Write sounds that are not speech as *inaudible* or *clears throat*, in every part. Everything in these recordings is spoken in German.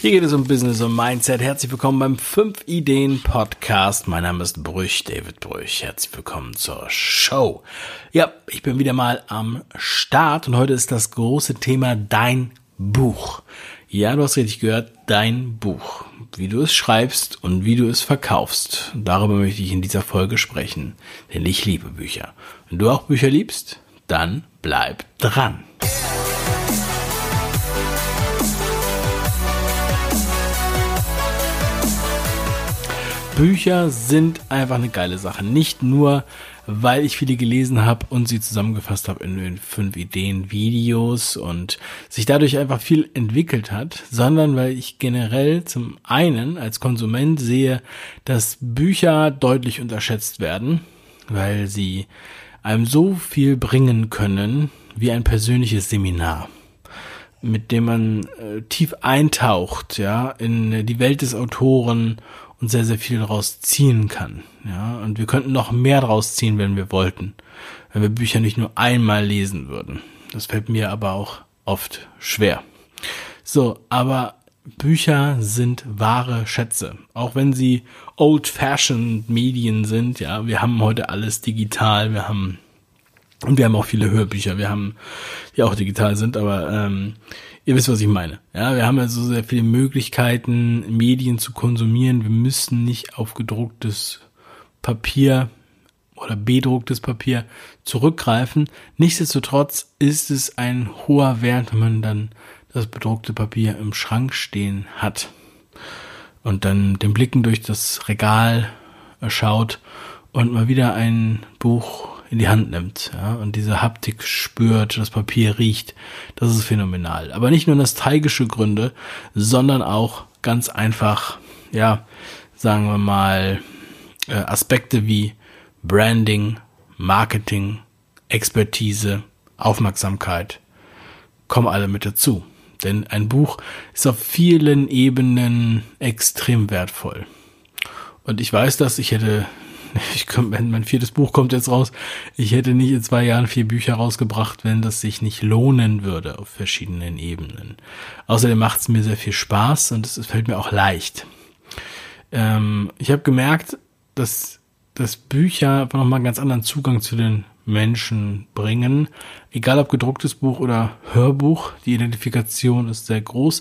Hier geht es um Business und Mindset. Herzlich willkommen beim 5 Ideen Podcast. Mein Name ist Brüch, David Brüch. Herzlich willkommen zur Show. Ja, ich bin wieder mal am Start und heute ist das große Thema dein Buch. Ja, du hast richtig gehört, dein Buch. Wie du es schreibst und wie du es verkaufst. Darüber möchte ich in dieser Folge sprechen. Denn ich liebe Bücher. Wenn du auch Bücher liebst, dann bleib dran. Bücher sind einfach eine geile Sache. Nicht nur, weil ich viele gelesen habe und sie zusammengefasst habe in den fünf Ideen Videos und sich dadurch einfach viel entwickelt hat, sondern weil ich generell zum einen als Konsument sehe, dass Bücher deutlich unterschätzt werden, weil sie einem so viel bringen können wie ein persönliches Seminar mit dem man äh, tief eintaucht, ja, in die Welt des Autoren und sehr, sehr viel daraus ziehen kann. Ja, und wir könnten noch mehr daraus ziehen, wenn wir wollten, wenn wir Bücher nicht nur einmal lesen würden. Das fällt mir aber auch oft schwer. So, aber Bücher sind wahre Schätze, auch wenn sie old-fashioned Medien sind. Ja, wir haben heute alles digital, wir haben und wir haben auch viele Hörbücher, wir haben, die auch digital sind, aber ähm, ihr wisst, was ich meine. Ja, wir haben also sehr viele Möglichkeiten, Medien zu konsumieren. Wir müssen nicht auf gedrucktes Papier oder bedrucktes Papier zurückgreifen. Nichtsdestotrotz ist es ein hoher Wert, wenn man dann das bedruckte Papier im Schrank stehen hat und dann den Blicken durch das Regal schaut und mal wieder ein Buch in die Hand nimmt ja, und diese Haptik spürt, das Papier riecht, das ist phänomenal. Aber nicht nur nostalgische Gründe, sondern auch ganz einfach, ja, sagen wir mal, äh, Aspekte wie Branding, Marketing, Expertise, Aufmerksamkeit kommen alle mit dazu. Denn ein Buch ist auf vielen Ebenen extrem wertvoll. Und ich weiß das, ich hätte ich komm, mein viertes Buch kommt jetzt raus. Ich hätte nicht in zwei Jahren vier Bücher rausgebracht, wenn das sich nicht lohnen würde auf verschiedenen Ebenen. Außerdem macht es mir sehr viel Spaß und es fällt mir auch leicht. Ähm, ich habe gemerkt, dass, dass Bücher einfach nochmal einen ganz anderen Zugang zu den Menschen bringen. Egal ob gedrucktes Buch oder Hörbuch, die Identifikation ist sehr groß,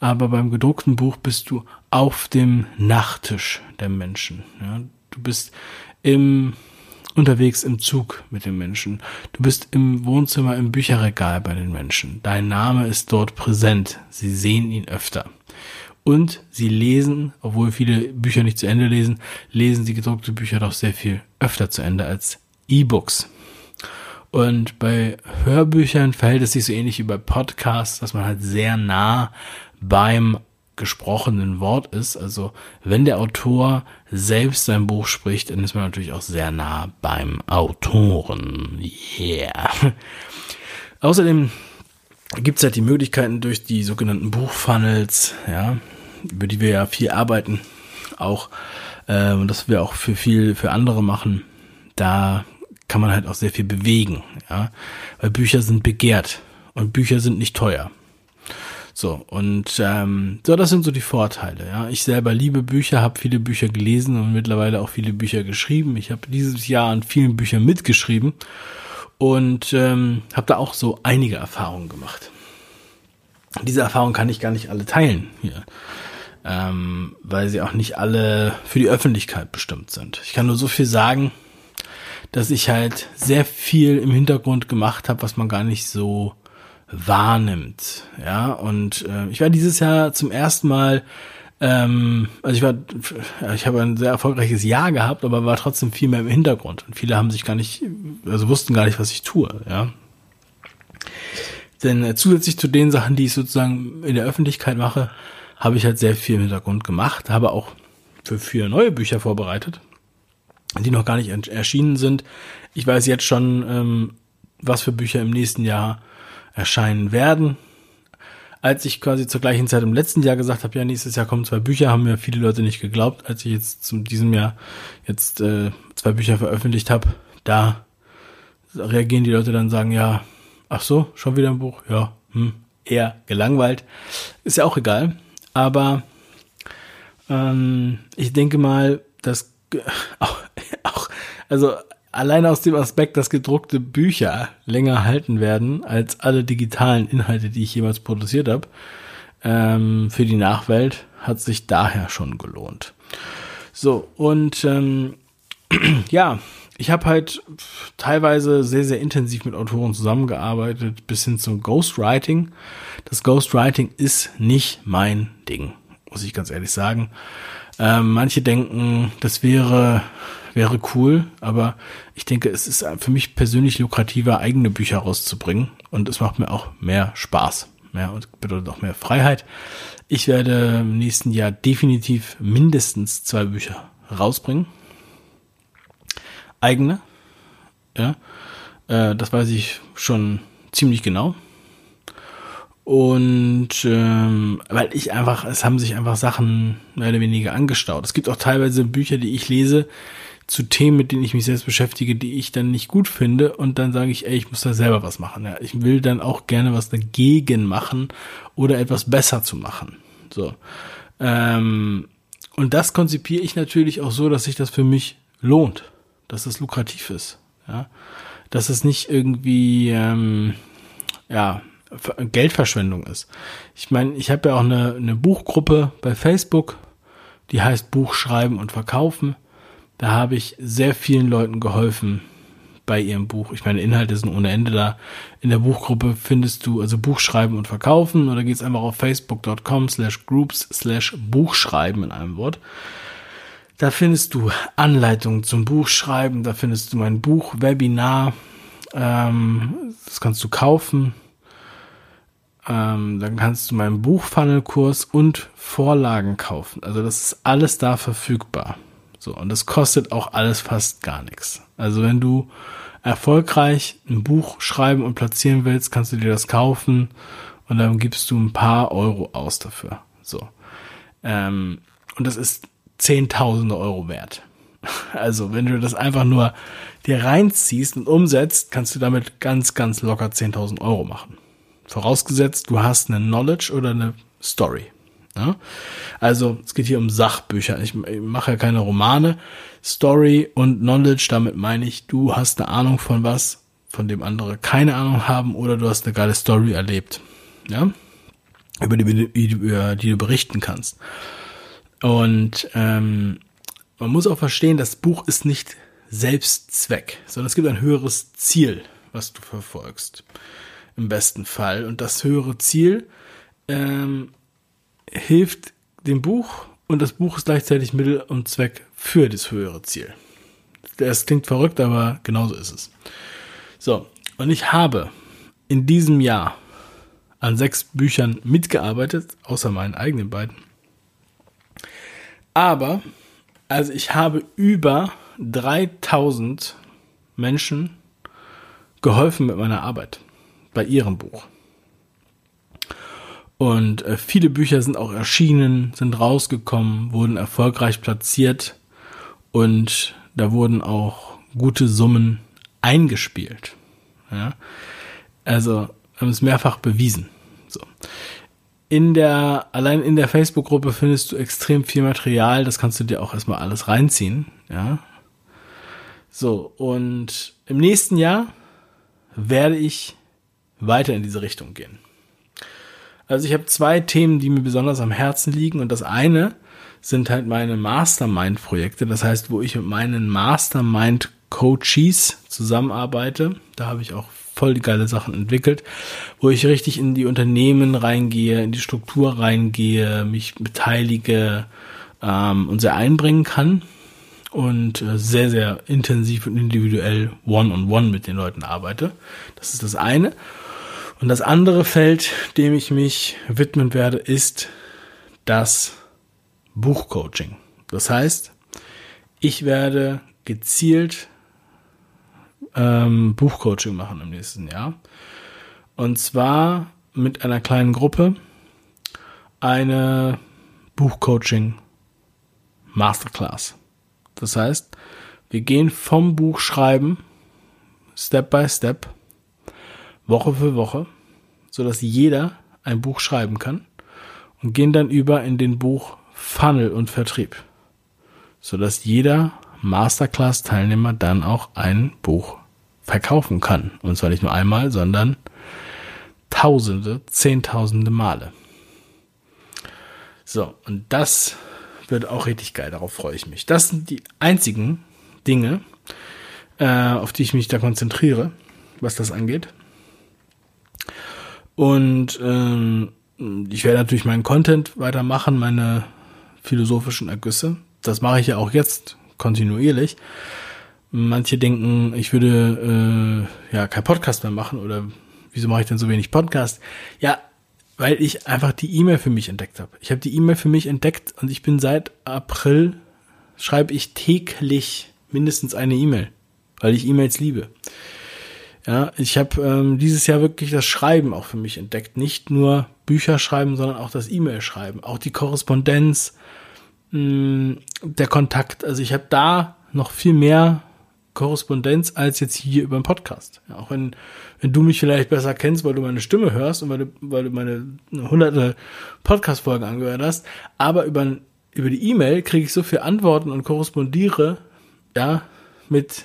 aber beim gedruckten Buch bist du auf dem Nachttisch der Menschen. Ja, Du bist im unterwegs im Zug mit den Menschen. Du bist im Wohnzimmer im Bücherregal bei den Menschen. Dein Name ist dort präsent. Sie sehen ihn öfter. Und sie lesen, obwohl viele Bücher nicht zu Ende lesen, lesen sie gedruckte Bücher doch sehr viel öfter zu Ende als E-Books. Und bei Hörbüchern verhält es sich so ähnlich wie bei Podcasts, dass man halt sehr nah beim gesprochenen Wort ist. Also wenn der Autor selbst sein Buch spricht, dann ist man natürlich auch sehr nah beim Autoren. Yeah. *laughs* Außerdem gibt es halt die Möglichkeiten durch die sogenannten Buchfunnels, ja, über die wir ja viel arbeiten, auch äh, und das wir auch für viel für andere machen. Da kann man halt auch sehr viel bewegen, ja, weil Bücher sind begehrt und Bücher sind nicht teuer. So, und ähm, so, das sind so die Vorteile. Ja, ich selber liebe Bücher, habe viele Bücher gelesen und mittlerweile auch viele Bücher geschrieben. Ich habe dieses Jahr an vielen Büchern mitgeschrieben und ähm, habe da auch so einige Erfahrungen gemacht. Diese Erfahrungen kann ich gar nicht alle teilen hier, ähm, weil sie auch nicht alle für die Öffentlichkeit bestimmt sind. Ich kann nur so viel sagen, dass ich halt sehr viel im Hintergrund gemacht habe, was man gar nicht so wahrnimmt. Ja, und äh, ich war dieses Jahr zum ersten Mal, ähm, also ich war, ich habe ein sehr erfolgreiches Jahr gehabt, aber war trotzdem viel mehr im Hintergrund. Und viele haben sich gar nicht, also wussten gar nicht, was ich tue, ja. Denn äh, zusätzlich zu den Sachen, die ich sozusagen in der Öffentlichkeit mache, habe ich halt sehr viel im Hintergrund gemacht, habe auch für vier neue Bücher vorbereitet, die noch gar nicht erschienen sind. Ich weiß jetzt schon, ähm, was für Bücher im nächsten Jahr erscheinen werden. Als ich quasi zur gleichen Zeit im letzten Jahr gesagt habe, ja, nächstes Jahr kommen zwei Bücher, haben mir viele Leute nicht geglaubt. Als ich jetzt zu diesem Jahr jetzt äh, zwei Bücher veröffentlicht habe, da reagieren die Leute dann sagen, ja, ach so, schon wieder ein Buch, ja, hm, eher gelangweilt. Ist ja auch egal. aber ähm, ich denke mal, dass *laughs* auch, auch, also allein aus dem Aspekt, dass gedruckte Bücher länger halten werden als alle digitalen Inhalte, die ich jemals produziert habe, ähm, für die Nachwelt, hat sich daher schon gelohnt. So, und ähm, *clears throat* ja, ich habe halt teilweise sehr, sehr intensiv mit Autoren zusammengearbeitet, bis hin zum Ghostwriting. Das Ghostwriting ist nicht mein Ding, muss ich ganz ehrlich sagen. Ähm, manche denken, das wäre, wäre cool, aber ich denke, es ist für mich persönlich lukrativer, eigene Bücher rauszubringen und es macht mir auch mehr Spaß. Mehr und bedeutet auch mehr Freiheit. Ich werde im nächsten Jahr definitiv mindestens zwei Bücher rausbringen eigene. Ja, äh, das weiß ich schon ziemlich genau. Und ähm, weil ich einfach, es haben sich einfach Sachen mehr oder weniger angestaut. Es gibt auch teilweise Bücher, die ich lese zu Themen, mit denen ich mich selbst beschäftige, die ich dann nicht gut finde. Und dann sage ich, ey, ich muss da selber was machen. Ja, ich will dann auch gerne was dagegen machen oder etwas besser zu machen. So. Ähm, und das konzipiere ich natürlich auch so, dass sich das für mich lohnt dass es lukrativ ist. Ja? Dass es nicht irgendwie ähm, ja, Geldverschwendung ist. Ich meine, ich habe ja auch eine, eine Buchgruppe bei Facebook, die heißt Buch schreiben und verkaufen. Da habe ich sehr vielen Leuten geholfen bei ihrem Buch. Ich meine, Inhalte sind ohne Ende da. In der Buchgruppe findest du also Buchschreiben und Verkaufen oder geht's einfach auf facebook.com slash groups slash Buchschreiben in einem Wort. Da findest du Anleitungen zum Buchschreiben, da findest du mein Buch, Webinar, ähm, das kannst du kaufen. Ähm, dann kannst du meinen Buchfunnelkurs und Vorlagen kaufen. Also das ist alles da verfügbar. So, und das kostet auch alles fast gar nichts. Also wenn du erfolgreich ein Buch schreiben und platzieren willst, kannst du dir das kaufen und dann gibst du ein paar Euro aus dafür. So. Ähm, und das ist Zehntausende Euro wert. *laughs* Also, wenn du das einfach nur dir reinziehst und umsetzt, kannst du damit ganz, ganz locker 10.000 Euro machen. Vorausgesetzt, du hast eine Knowledge oder eine Story. Ja? Also, es geht hier um Sachbücher. Ich, ich mache ja keine Romane. Story und Knowledge, damit meine ich, du hast eine Ahnung von was, von dem andere keine Ahnung haben oder du hast eine geile Story erlebt. Ja? Über die, über die du berichten kannst. Und ähm, man muss auch verstehen, das Buch ist nicht Selbstzweck, sondern es gibt ein höheres Ziel, was du verfolgst. Im besten Fall. Und das höhere Ziel ähm, hilft dem Buch und das Buch ist gleichzeitig Mittel und Zweck für das höhere Ziel. Das klingt verrückt, aber genauso ist es. So, und ich habe in diesem Jahr an sechs Büchern mitgearbeitet, außer meinen eigenen beiden. Aber, also ich habe über 3000 Menschen geholfen mit meiner Arbeit bei ihrem Buch. Und äh, viele Bücher sind auch erschienen, sind rausgekommen, wurden erfolgreich platziert und da wurden auch gute Summen eingespielt. Ja? Also haben es mehrfach bewiesen. So in der, allein in der Facebook-Gruppe findest du extrem viel Material, das kannst du dir auch erstmal alles reinziehen, ja. So, und im nächsten Jahr werde ich weiter in diese Richtung gehen. Also ich habe zwei Themen, die mir besonders am Herzen liegen und das eine sind halt meine Mastermind-Projekte, das heißt, wo ich mit meinen Mastermind-Coaches zusammenarbeite. Da habe ich auch voll die geile Sachen entwickelt, wo ich richtig in die Unternehmen reingehe, in die Struktur reingehe, mich beteilige ähm, und sehr einbringen kann und äh, sehr, sehr intensiv und individuell one-on-one -on -one mit den Leuten arbeite. Das ist das eine. Und das andere Feld, dem ich mich widmen werde, ist das Buchcoaching. Das heißt, ich werde gezielt ähm, Buchcoaching machen im nächsten Jahr. Und zwar mit einer kleinen Gruppe eine Buchcoaching Masterclass. Das heißt, wir gehen vom Buchschreiben Step by Step, Woche für Woche, so dass jeder ein Buch schreiben kann und gehen dann über in den Buch Funnel und Vertrieb, sodass jeder Masterclass-Teilnehmer dann auch ein Buch verkaufen kann. Und zwar nicht nur einmal, sondern Tausende, Zehntausende Male. So, und das wird auch richtig geil, darauf freue ich mich. Das sind die einzigen Dinge, äh, auf die ich mich da konzentriere, was das angeht. Und ähm, ich werde natürlich meinen Content weitermachen, meine philosophischen Ergüsse. Das mache ich ja auch jetzt kontinuierlich. Manche denken, ich würde äh, ja kein Podcast mehr machen oder wieso mache ich denn so wenig Podcast? Ja, weil ich einfach die E-Mail für mich entdeckt habe. Ich habe die E-Mail für mich entdeckt und ich bin seit April, schreibe ich täglich mindestens eine E-Mail, weil ich E-Mails liebe. Ja, ich habe ähm, dieses Jahr wirklich das Schreiben auch für mich entdeckt. Nicht nur Bücher schreiben, sondern auch das E-Mail schreiben, auch die Korrespondenz, mh, mm, der Kontakt. Also ich habe da noch viel mehr Korrespondenz als jetzt hier über den Podcast. Ja, auch wenn, wenn du mich vielleicht besser kennst, weil du meine Stimme hörst und weil du, weil du meine hunderte Podcast-Folgen angehört hast, aber über, über die E-Mail kriege ich so viel Antworten und korrespondiere, ja, mit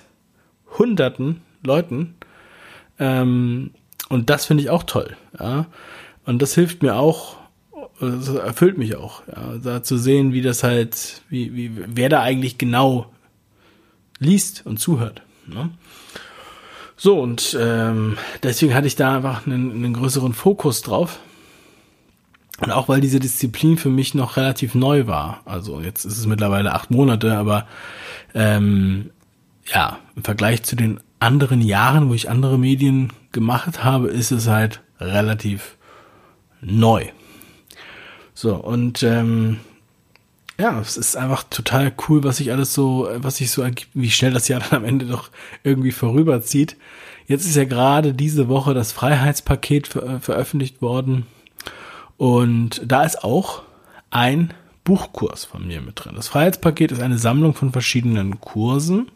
hunderten Leuten. Ähm, und das finde ich auch toll, ja. Und das hilft mir auch, das erfüllt mich auch, ja, da zu sehen, wie das halt, wie, wie, wer da eigentlich genau liest und zuhört. Ne? So, und ähm, deswegen hatte ich da einfach einen, einen größeren Fokus drauf. Und auch weil diese Disziplin für mich noch relativ neu war. Also jetzt ist es mittlerweile acht Monate, aber ähm, ja, im Vergleich zu den anderen Jahren, wo ich andere Medien gemacht habe, ist es halt relativ neu. So, und ähm, ja, es ist einfach total cool, was sich alles so, was sich so ergibt, wie schnell das Jahr *laughs* dann am Ende doch irgendwie vorüberzieht. Jetzt ist ja gerade diese Woche das Freiheitspaket ver veröffentlicht worden. Und da ist auch ein Buchkurs von mir mit drin. Das Freiheitspaket ist eine Sammlung von verschiedenen Kursen.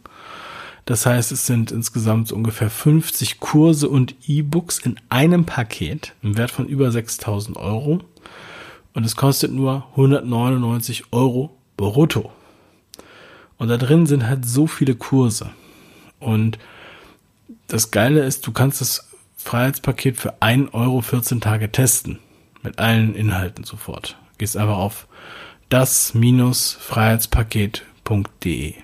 Das heißt, es sind insgesamt ungefähr 50 Kurse und E-Books in einem Paket im Wert von über 6000 Euro und es kostet nur 199 Euro brutto. Und da drin sind halt so viele Kurse. Und das Geile ist, du kannst das Freiheitspaket für 1 Euro 14 Tage testen. Mit allen Inhalten sofort. Gehst einfach auf das-freiheitspaket.de.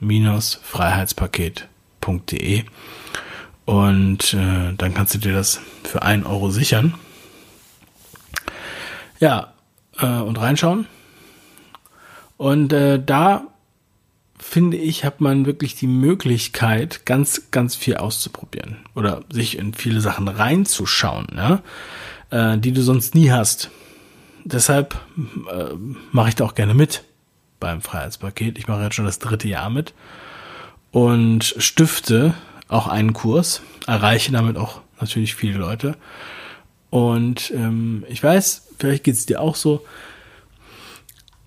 Das-freiheitspaket.de. Und äh, dann kannst du dir das für 1 Euro sichern. Ja, äh, und reinschauen. Und äh, da finde ich, hat man wirklich die Möglichkeit, ganz, ganz viel auszuprobieren oder sich in viele Sachen reinzuschauen, ja, äh, die du sonst nie hast. Deshalb äh, mache ich da auch gerne mit beim Freiheitspaket. Ich mache jetzt schon das dritte Jahr mit und stifte auch einen Kurs, erreiche damit auch natürlich viele Leute. Und ähm, ich weiß, vielleicht geht es dir auch so,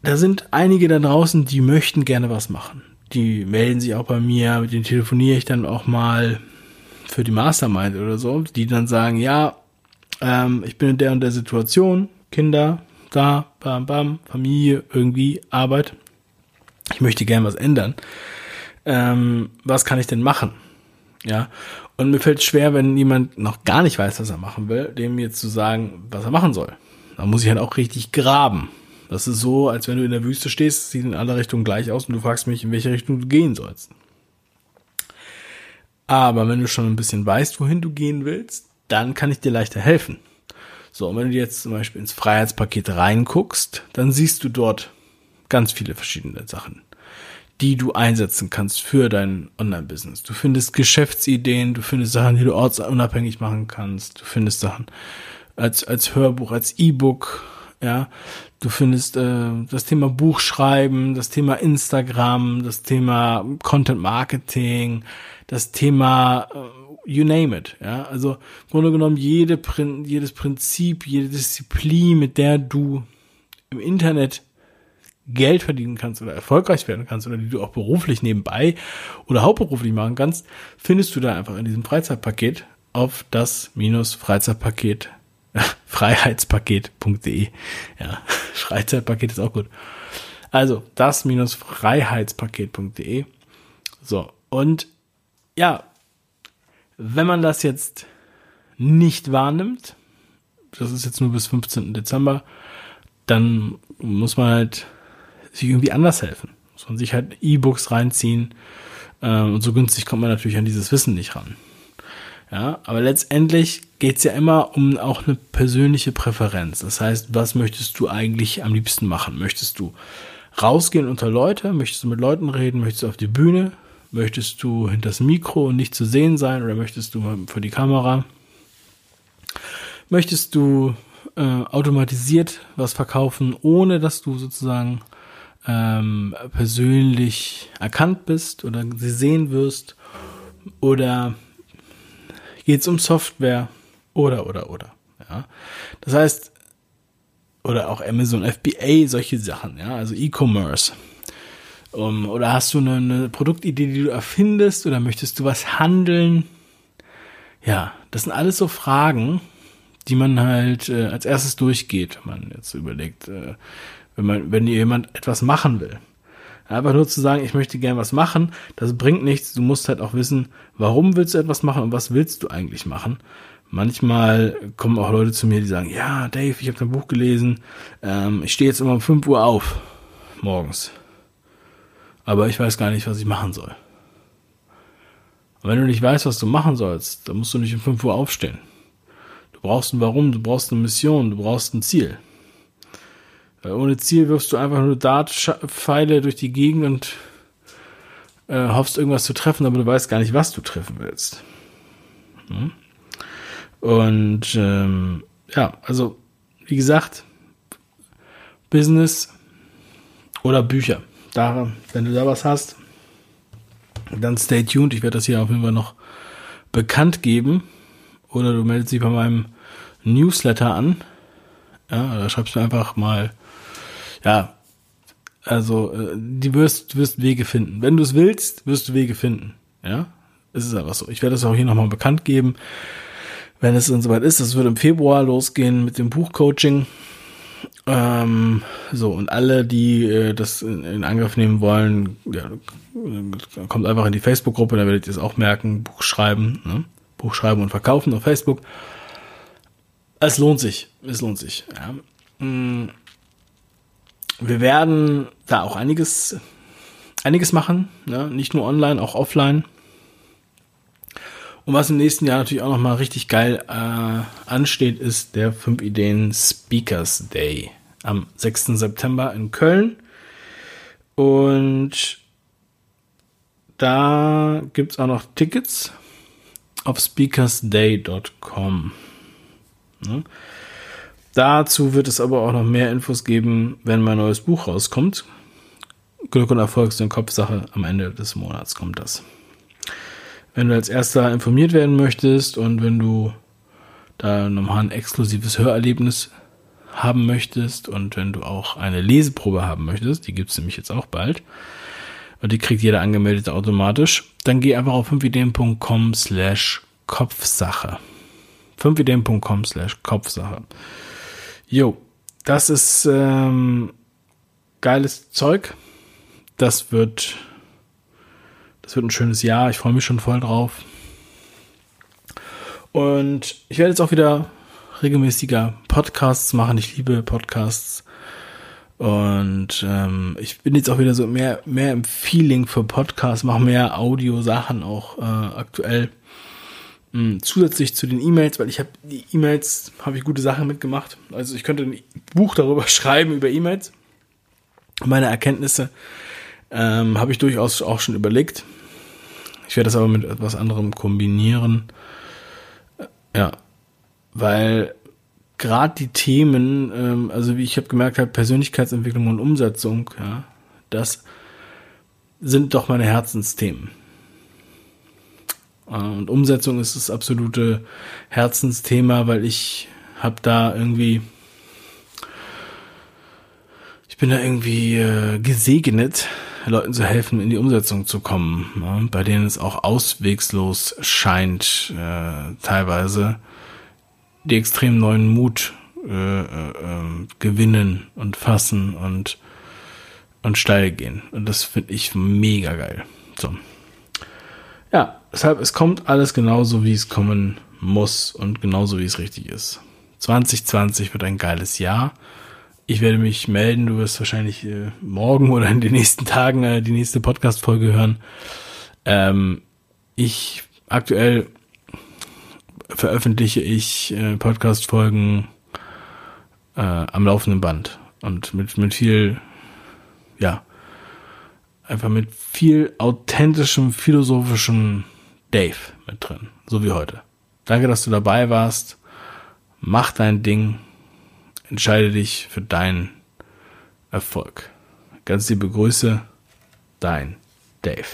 da sind einige da draußen, die möchten gerne was machen. Die melden sich auch bei mir, mit denen telefoniere ich dann auch mal für die Mastermind oder so, die dann sagen, ja, ähm, ich bin in der und der Situation, Kinder, da, bam, bam, Familie, irgendwie, Arbeit. Ich möchte gerne was ändern. Ähm, was kann ich denn machen? Ja, und mir fällt schwer, wenn jemand noch gar nicht weiß, was er machen will, dem jetzt zu sagen, was er machen soll. Da muss ich halt auch richtig graben. Das ist so, als wenn du in der Wüste stehst, sieht in alle Richtungen gleich aus und du fragst mich, in welche Richtung du gehen sollst. Aber wenn du schon ein bisschen weißt, wohin du gehen willst, dann kann ich dir leichter helfen. So, und wenn du jetzt zum Beispiel ins Freiheitspaket reinguckst, dann siehst du dort ganz viele verschiedene Sachen, die du einsetzen kannst für dein Online-Business. Du findest Geschäftsideen, du findest Sachen, die du ortsunabhängig machen kannst, du findest Sachen, als, als Hörbuch, als E-Book, ja. Du findest äh, das Thema Buchschreiben, das Thema Instagram, das Thema Content Marketing, das Thema äh, you name it, ja. Also im Grunde genommen jede, jedes Prinzip, jede Disziplin, mit der du im Internet Geld verdienen kannst oder erfolgreich werden kannst oder die du auch beruflich nebenbei oder hauptberuflich machen kannst, findest du da einfach in diesem Freizeitpaket auf das minus Freizeitpaket *laughs* Freiheitspaket.de. Ja, *laughs* Freizeitpaket ist auch gut. Also das-freiheitspaket.de. So, und ja, wenn man das jetzt nicht wahrnimmt, das ist jetzt nur bis 15. Dezember, dann muss man halt sich irgendwie anders helfen. Muss man sich halt E-Books reinziehen. Äh, und so günstig kommt man natürlich an dieses Wissen nicht ran. Ja, aber letztendlich geht's ja immer um auch eine persönliche Präferenz. Das heißt, was möchtest du eigentlich am liebsten machen? Möchtest du rausgehen unter Leute? Möchtest du mit Leuten reden? Möchtest du auf die Bühne? Möchtest du hinter das Mikro und nicht zu sehen sein oder möchtest du vor die Kamera? Möchtest du äh, automatisiert was verkaufen, ohne dass du sozusagen ähm, persönlich erkannt bist oder gesehen wirst? Oder geht es um Software? Oder, oder, oder. Ja. Das heißt, oder auch Amazon FBA, solche Sachen, ja, also E-Commerce. Um, oder hast du eine, eine Produktidee, die du erfindest, oder möchtest du was handeln? Ja, das sind alles so Fragen, die man halt äh, als erstes durchgeht, wenn man jetzt überlegt, äh, wenn man, wenn jemand etwas machen will. Einfach nur zu sagen, ich möchte gern was machen, das bringt nichts. Du musst halt auch wissen, warum willst du etwas machen und was willst du eigentlich machen. Manchmal kommen auch Leute zu mir, die sagen, ja, Dave, ich habe dein Buch gelesen, ähm, ich stehe jetzt immer um 5 Uhr auf, morgens. Aber ich weiß gar nicht, was ich machen soll. Und wenn du nicht weißt, was du machen sollst, dann musst du nicht um 5 Uhr aufstehen. Du brauchst ein Warum, du brauchst eine Mission, du brauchst ein Ziel. Weil ohne Ziel wirfst du einfach nur Dartpfeile durch die Gegend und äh, hoffst irgendwas zu treffen, aber du weißt gar nicht, was du treffen willst. Hm? Und ähm, ja, also wie gesagt, Business oder Bücher. Da, wenn du da was hast, dann stay tuned. Ich werde das hier auf jeden Fall noch bekannt geben oder du meldest dich bei meinem Newsletter an. Ja, da schreibst du einfach mal, ja, also äh, die wirst, wirst Wege finden. Wenn du es willst, wirst du Wege finden. Ja, es ist einfach so. Ich werde das auch hier nochmal bekannt geben, wenn es dann soweit ist. Das wird im Februar losgehen mit dem Buchcoaching. Ähm, so, und alle, die äh, das in, in, Angriff nehmen wollen, ja, kommt einfach in die Facebook-Gruppe, da werdet ihr es auch merken, Buch schreiben. Ne? Buch schreiben und verkaufen auf Facebook. Es lohnt sich. Es lohnt sich. Ja. Mm. Wir werden da auch einiges, einiges machen. Ne? Nicht nur online, auch offline. Und was im nächsten Jahr natürlich auch nochmal richtig geil äh, ansteht, ist der 5 Ideen Speakers Day am 6. September in Köln. Und da gibt es auch noch Tickets auf speakersday.com. Ne? Dazu wird es aber auch noch mehr Infos geben, wenn mein neues Buch rauskommt. Glück und Erfolg sind Kopfsache. Am Ende des Monats kommt das. Wenn du als erster informiert werden möchtest und wenn du da nochmal ein exklusives Hörerlebnis haben möchtest und wenn du auch eine Leseprobe haben möchtest, die gibt es nämlich jetzt auch bald, und die kriegt jeder Angemeldete automatisch, dann geh einfach auf 5ideen.com slash Kopfsache. 5ideen.com slash Kopfsache. Jo, das ist ähm, geiles Zeug. Das wird, das wird ein schönes Jahr. Ich freue mich schon voll drauf. Und ich werde jetzt auch wieder regelmäßiger Podcasts machen. Ich liebe Podcasts. Und ähm, ich bin jetzt auch wieder so mehr, mehr im Feeling für Podcasts, mache mehr Audio-Sachen auch äh, aktuell. Mhm, zusätzlich zu den E-Mails, weil ich habe die E-Mails, habe ich gute Sachen mitgemacht. Also ich könnte ein Buch darüber *laughs* schreiben, über E-Mails. Meine Erkenntnisse ähm, habe ich durchaus auch schon überlegt. Ich werde das aber mit etwas anderem kombinieren. Ja, weil gerade die Themen, ähm, also wie ich habe gemerkt habe, Persönlichkeitsentwicklung und Umsetzung, ja, das sind doch meine Herzensthemen. Äh, und Umsetzung ist das absolute Herzensthema, weil ich habe da irgendwie, ich bin da irgendwie äh, gesegnet, Leuten zu helfen, in die Umsetzung zu kommen, ja, bei denen es auch auswegslos scheint, äh, teilweise die extrem neuen Mut äh, äh, gewinnen und fassen und, und steil gehen. Und das finde ich mega geil. So. Ja, deshalb, es kommt alles genauso, wie es kommen muss und genauso, wie es richtig ist. 2020 wird ein geiles Jahr. Ich werde mich melden. Du wirst wahrscheinlich äh, morgen oder in den nächsten Tagen äh, die nächste Podcast-Folge hören. Ähm, ich aktuell veröffentliche ich äh, Podcast-Folgen äh, am laufenden Band und mit, mit viel, ja, einfach mit viel authentischem, philosophischem Dave mit drin, so wie heute. Danke, dass du dabei warst. Mach dein Ding. Entscheide dich für deinen Erfolg. Ganz liebe Grüße, dein Dave.